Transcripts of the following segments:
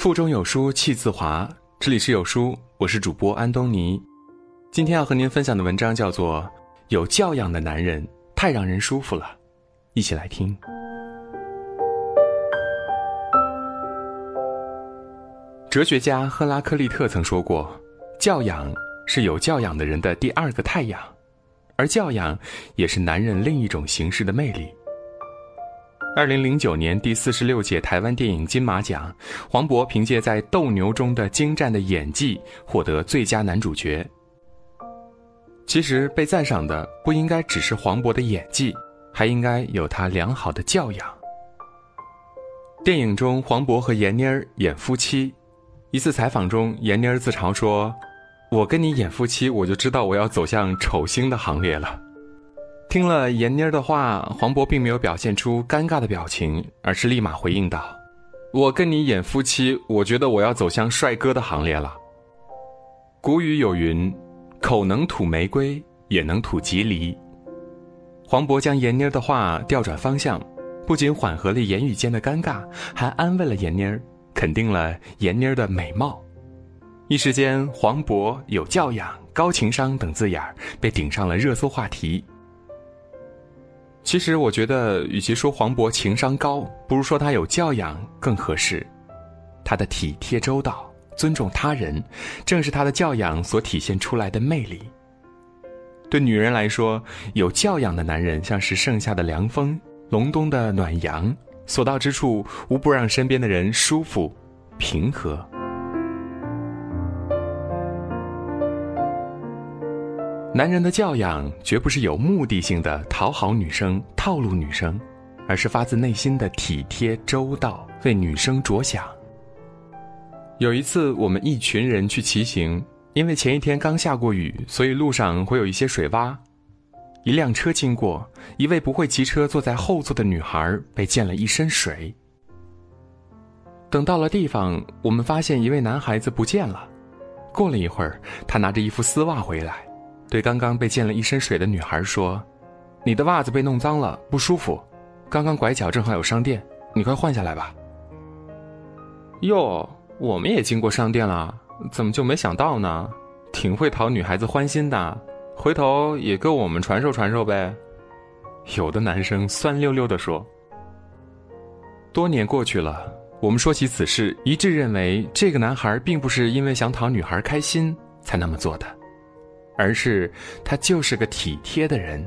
腹中有书气自华，这里是有书，我是主播安东尼。今天要和您分享的文章叫做《有教养的男人太让人舒服了》，一起来听。哲学家赫拉克利特曾说过：“教养是有教养的人的第二个太阳，而教养也是男人另一种形式的魅力。”二零零九年第四十六届台湾电影金马奖，黄渤凭借在《斗牛》中的精湛的演技获得最佳男主角。其实被赞赏的不应该只是黄渤的演技，还应该有他良好的教养。电影中，黄渤和闫妮儿演夫妻。一次采访中，闫妮儿自嘲说：“我跟你演夫妻，我就知道我要走向丑星的行列了。”听了闫妮儿的话，黄渤并没有表现出尴尬的表情，而是立马回应道：“我跟你演夫妻，我觉得我要走向帅哥的行列了。”古语有云：“口能吐玫瑰，也能吐吉梨。”黄渤将闫妮儿的话调转方向，不仅缓和了言语间的尴尬，还安慰了闫妮儿，肯定了闫妮儿的美貌。一时间，“黄渤有教养、高情商”等字眼儿被顶上了热搜话题。其实我觉得，与其说黄渤情商高，不如说他有教养更合适。他的体贴周到、尊重他人，正是他的教养所体现出来的魅力。对女人来说，有教养的男人像是盛夏的凉风、隆冬的暖阳，所到之处无不让身边的人舒服、平和。男人的教养绝不是有目的性的讨好女生、套路女生，而是发自内心的体贴周到，为女生着想。有一次，我们一群人去骑行，因为前一天刚下过雨，所以路上会有一些水洼。一辆车经过，一位不会骑车坐在后座的女孩被溅了一身水。等到了地方，我们发现一位男孩子不见了。过了一会儿，他拿着一副丝袜回来。对刚刚被溅了一身水的女孩说：“你的袜子被弄脏了，不舒服。刚刚拐角正好有商店，你快换下来吧。”哟，我们也经过商店了，怎么就没想到呢？挺会讨女孩子欢心的，回头也跟我们传授传授呗。有的男生酸溜溜的说。多年过去了，我们说起此事，一致认为这个男孩并不是因为想讨女孩开心才那么做的。而是他就是个体贴的人，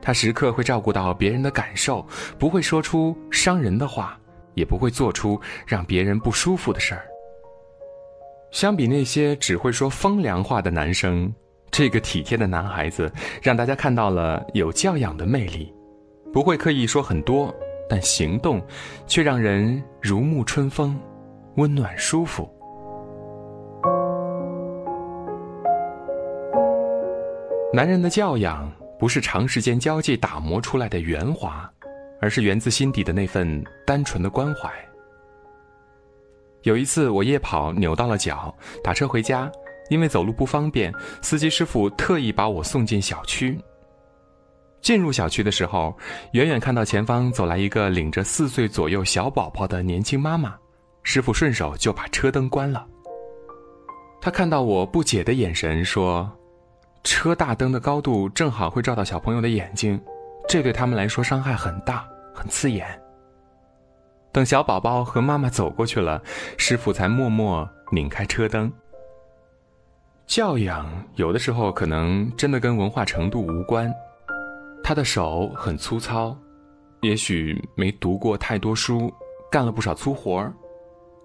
他时刻会照顾到别人的感受，不会说出伤人的话，也不会做出让别人不舒服的事儿。相比那些只会说风凉话的男生，这个体贴的男孩子让大家看到了有教养的魅力，不会刻意说很多，但行动却让人如沐春风，温暖舒服。男人的教养不是长时间交际打磨出来的圆滑，而是源自心底的那份单纯的关怀。有一次我夜跑扭到了脚，打车回家，因为走路不方便，司机师傅特意把我送进小区。进入小区的时候，远远看到前方走来一个领着四岁左右小宝宝的年轻妈妈，师傅顺手就把车灯关了。他看到我不解的眼神，说。车大灯的高度正好会照到小朋友的眼睛，这对他们来说伤害很大，很刺眼。等小宝宝和妈妈走过去了，师傅才默默拧开车灯。教养有的时候可能真的跟文化程度无关，他的手很粗糙，也许没读过太多书，干了不少粗活儿，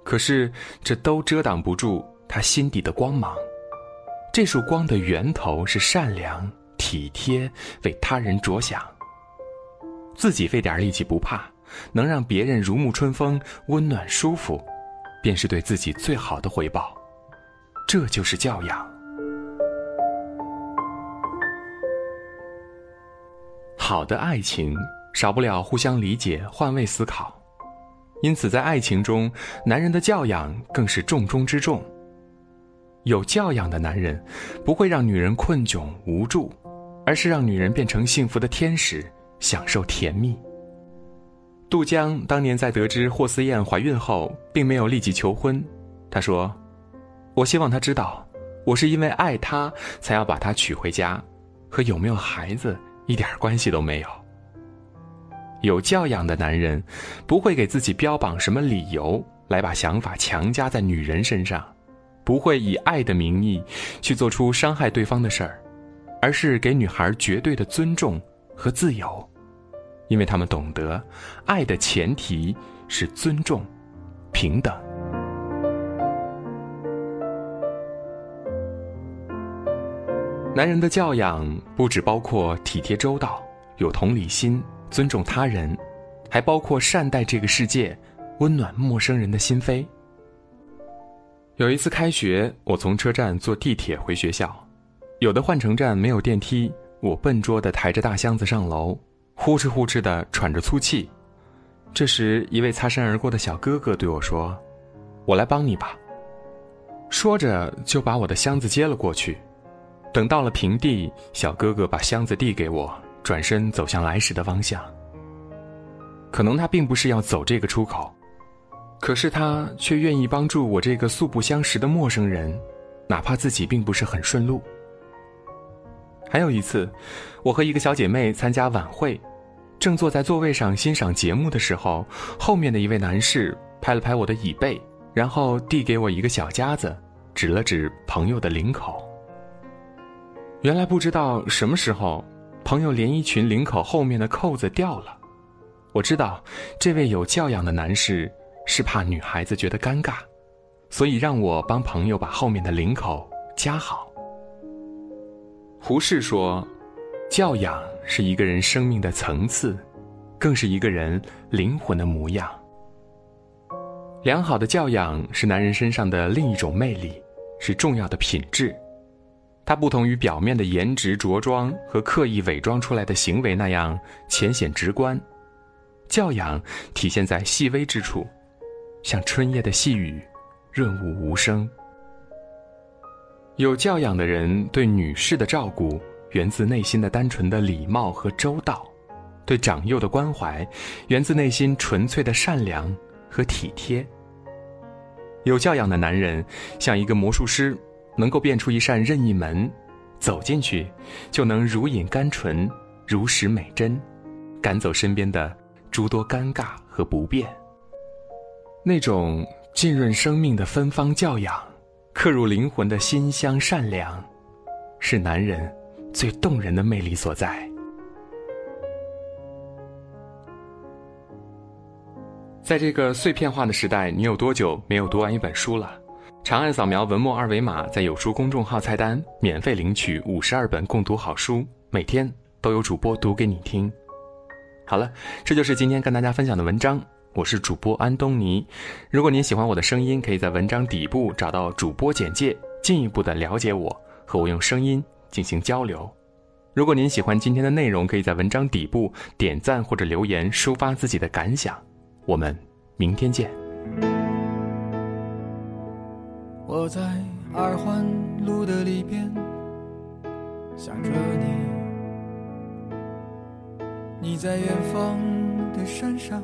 可是这都遮挡不住他心底的光芒。这束光的源头是善良、体贴，为他人着想。自己费点力气不怕，能让别人如沐春风、温暖舒服，便是对自己最好的回报。这就是教养。好的爱情少不了互相理解、换位思考，因此在爱情中，男人的教养更是重中之重。有教养的男人，不会让女人困窘无助，而是让女人变成幸福的天使，享受甜蜜。杜江当年在得知霍思燕怀孕后，并没有立即求婚，他说：“我希望他知道，我是因为爱他才要把他娶回家，和有没有孩子一点关系都没有。”有教养的男人，不会给自己标榜什么理由来把想法强加在女人身上，不会以爱的名义去做出伤害对方的事儿，而是给女孩绝对的尊重和自由，因为他们懂得，爱的前提是尊重、平等。男人的教养不只包括体贴周到、有同理心。尊重他人，还包括善待这个世界，温暖陌生人的心扉。有一次开学，我从车站坐地铁回学校，有的换乘站没有电梯，我笨拙地抬着大箱子上楼，呼哧呼哧地喘着粗气。这时，一位擦身而过的小哥哥对我说：“我来帮你吧。”说着就把我的箱子接了过去。等到了平地，小哥哥把箱子递给我。转身走向来时的方向。可能他并不是要走这个出口，可是他却愿意帮助我这个素不相识的陌生人，哪怕自己并不是很顺路。还有一次，我和一个小姐妹参加晚会，正坐在座位上欣赏节目的时候，后面的一位男士拍了拍我的椅背，然后递给我一个小夹子，指了指朋友的领口。原来不知道什么时候。朋友连衣裙领口后面的扣子掉了，我知道这位有教养的男士是怕女孩子觉得尴尬，所以让我帮朋友把后面的领口夹好。胡适说：“教养是一个人生命的层次，更是一个人灵魂的模样。良好的教养是男人身上的另一种魅力，是重要的品质。”它不同于表面的颜值着装和刻意伪装出来的行为那样浅显直观，教养体现在细微之处，像春夜的细雨，润物无声。有教养的人对女士的照顾源自内心的单纯的礼貌和周到，对长幼的关怀源自内心纯粹的善良和体贴。有教养的男人像一个魔术师。能够变出一扇任意门，走进去，就能如饮甘醇，如拾美珍，赶走身边的诸多尴尬和不便。那种浸润生命的芬芳教养，刻入灵魂的馨香善良，是男人最动人的魅力所在。在这个碎片化的时代，你有多久没有读完一本书了？长按扫描文末二维码，在有书公众号菜单免费领取五十二本共读好书，每天都有主播读给你听。好了，这就是今天跟大家分享的文章。我是主播安东尼。如果您喜欢我的声音，可以在文章底部找到主播简介，进一步的了解我，和我用声音进行交流。如果您喜欢今天的内容，可以在文章底部点赞或者留言，抒发自己的感想。我们明天见。我在二环路的里边想着你，你在远方的山上，